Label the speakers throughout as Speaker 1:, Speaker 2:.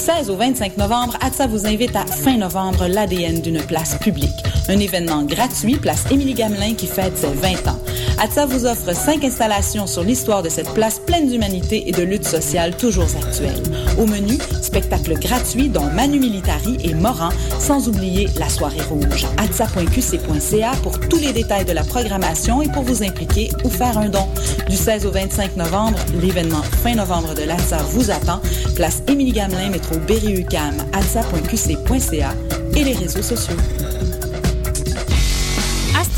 Speaker 1: 16 au 25 novembre, ATSA vous invite à fin novembre l'ADN d'une place publique. Un événement gratuit, place Émilie Gamelin qui fête ses 20 ans. ATSA vous offre cinq installations sur l'histoire de cette place pleine d'humanité et de lutte sociale toujours actuelle. Au menu, spectacles gratuits dont Manu Militari et Moran, sans oublier la soirée rouge. atsa.qc.ca pour tous les détails de la programmation et pour vous impliquer ou faire un don. Du 16 au 25 novembre, l'événement fin novembre de l'ATSA vous attend. Place Émilie Gamelin, métro Berry-UQAM, atsa.qc.ca et les réseaux sociaux.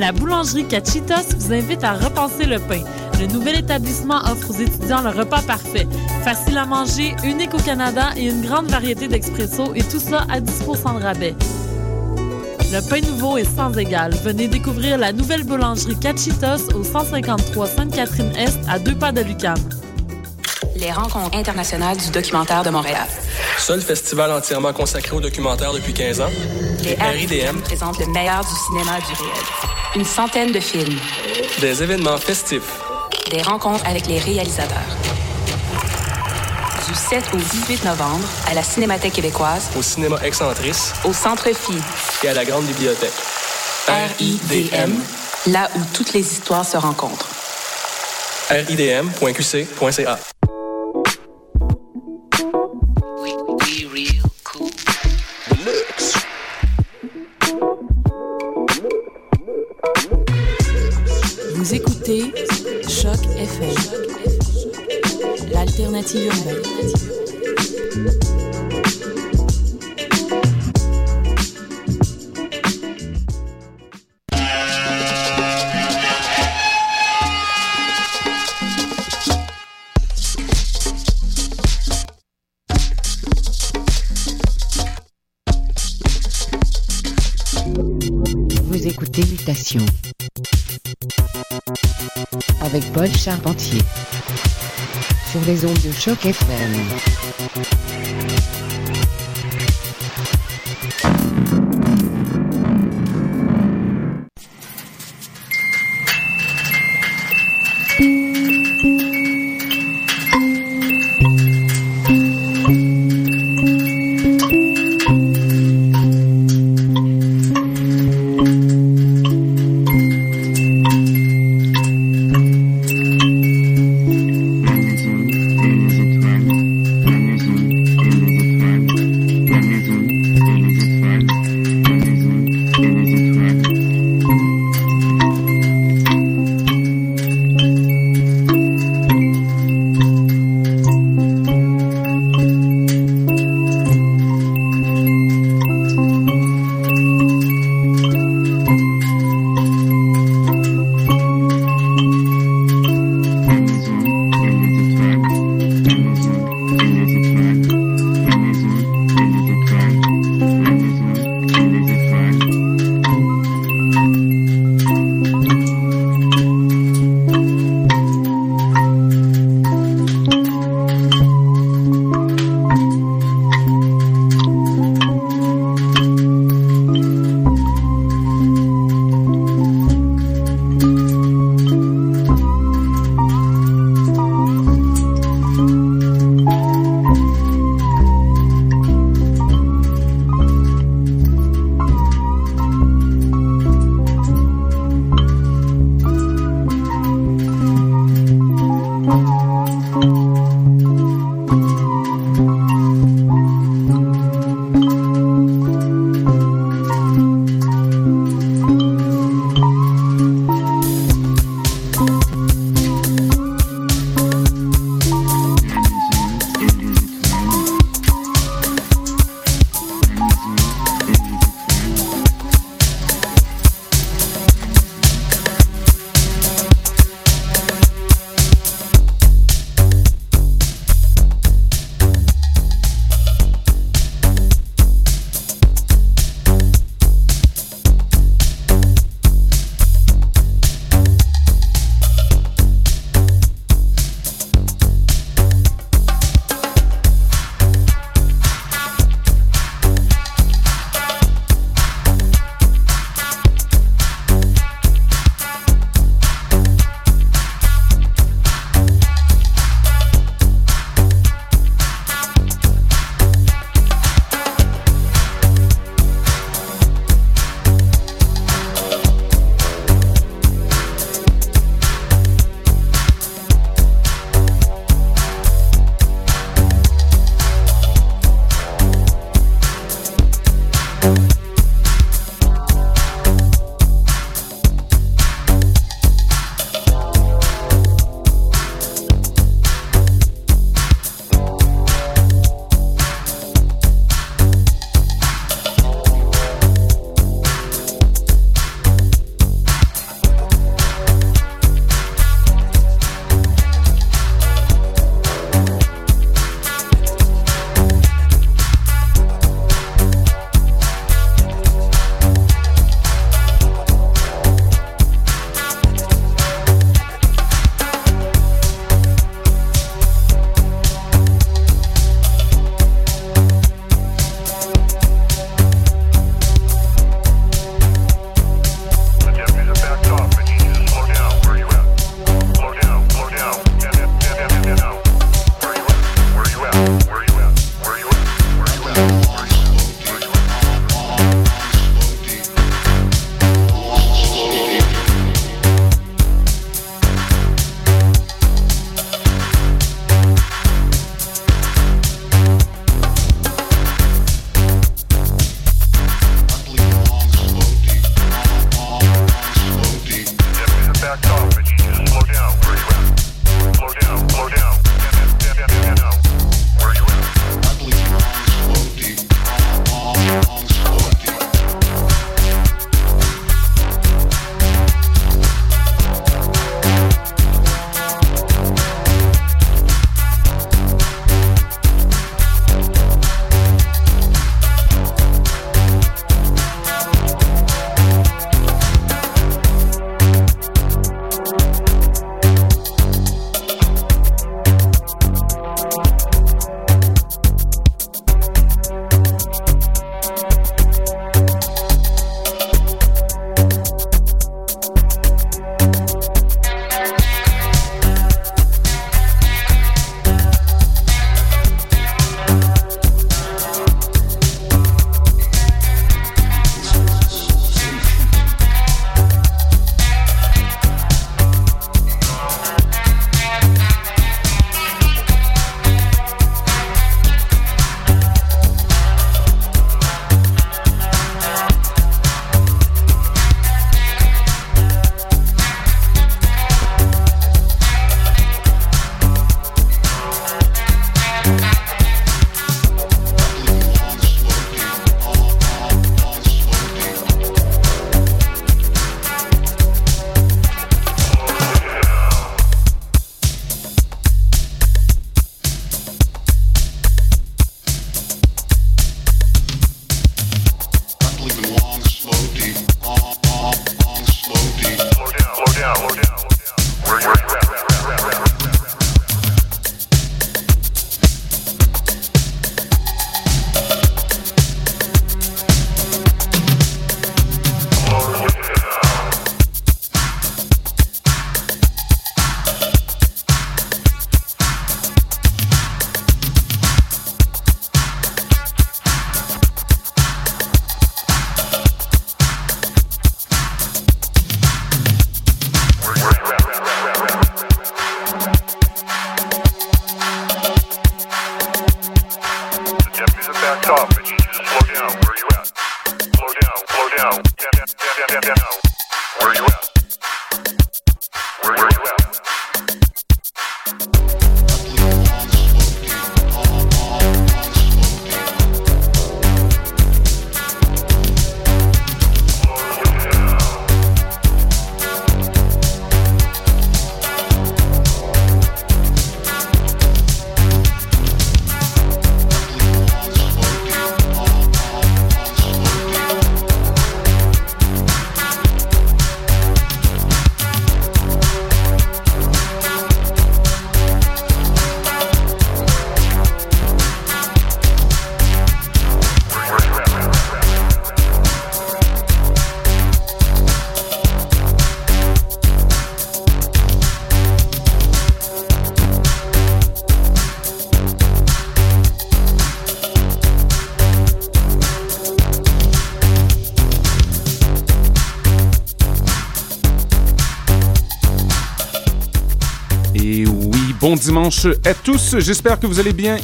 Speaker 2: La boulangerie Cachitos vous invite à repenser le pain. Le nouvel établissement offre aux étudiants le repas parfait. Facile à manger, unique au Canada et une grande variété d'expresso et tout ça à 10% de rabais. Le pain nouveau est sans égal. Venez découvrir la nouvelle boulangerie Cachitos au 153 Sainte-Catherine-Est à deux pas de Lucam.
Speaker 3: Les rencontres internationales du documentaire de Montréal.
Speaker 4: Seul festival entièrement consacré au documentaire depuis 15 ans.
Speaker 3: Les RIDM présentent le meilleur du cinéma du réel. Une centaine de films.
Speaker 4: Des événements festifs.
Speaker 3: Des rencontres avec les réalisateurs. Du 7 au 18 novembre, à la Cinémathèque québécoise.
Speaker 4: Au cinéma Excentrice.
Speaker 3: Au Centre Phi.
Speaker 4: Et à la Grande Bibliothèque.
Speaker 3: RIDM, là où toutes les histoires se rencontrent.
Speaker 4: ridm.qc.ca
Speaker 5: les ondes de choc FM.
Speaker 6: about carpet. Dimanche à tous. J'espère que vous allez bien.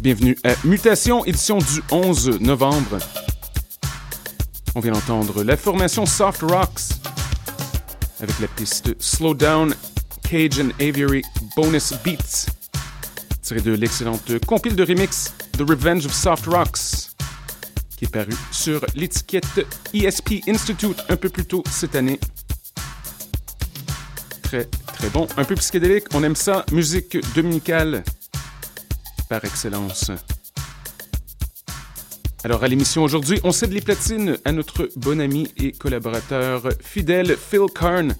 Speaker 6: Bienvenue à Mutation, édition du 11 novembre. On vient d'entendre la formation Soft Rocks avec la piste Slow Down, Cage and Aviary Bonus Beats, tirée de l'excellente compile de remix The Revenge of Soft Rocks, qui est paru sur l'étiquette ESP Institute un peu plus tôt cette année. Très, très bon. Un peu psychédélique, on aime ça. Musique dominicale par excellence. Alors, à l'émission aujourd'hui, on cède les platines à notre bon ami et collaborateur fidèle Phil Karn,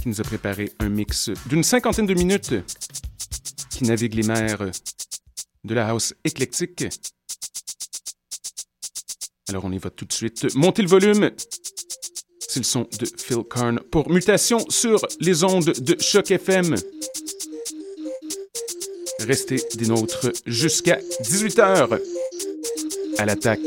Speaker 6: qui nous a préparé un mix d'une cinquantaine de minutes qui navigue les mers de la house éclectique. Alors, on y va tout de suite. Montez le volume. C'est le son de Phil Karn pour Mutation sur les ondes de Choc FM. Restez des nôtres jusqu'à 18h à l'attaque.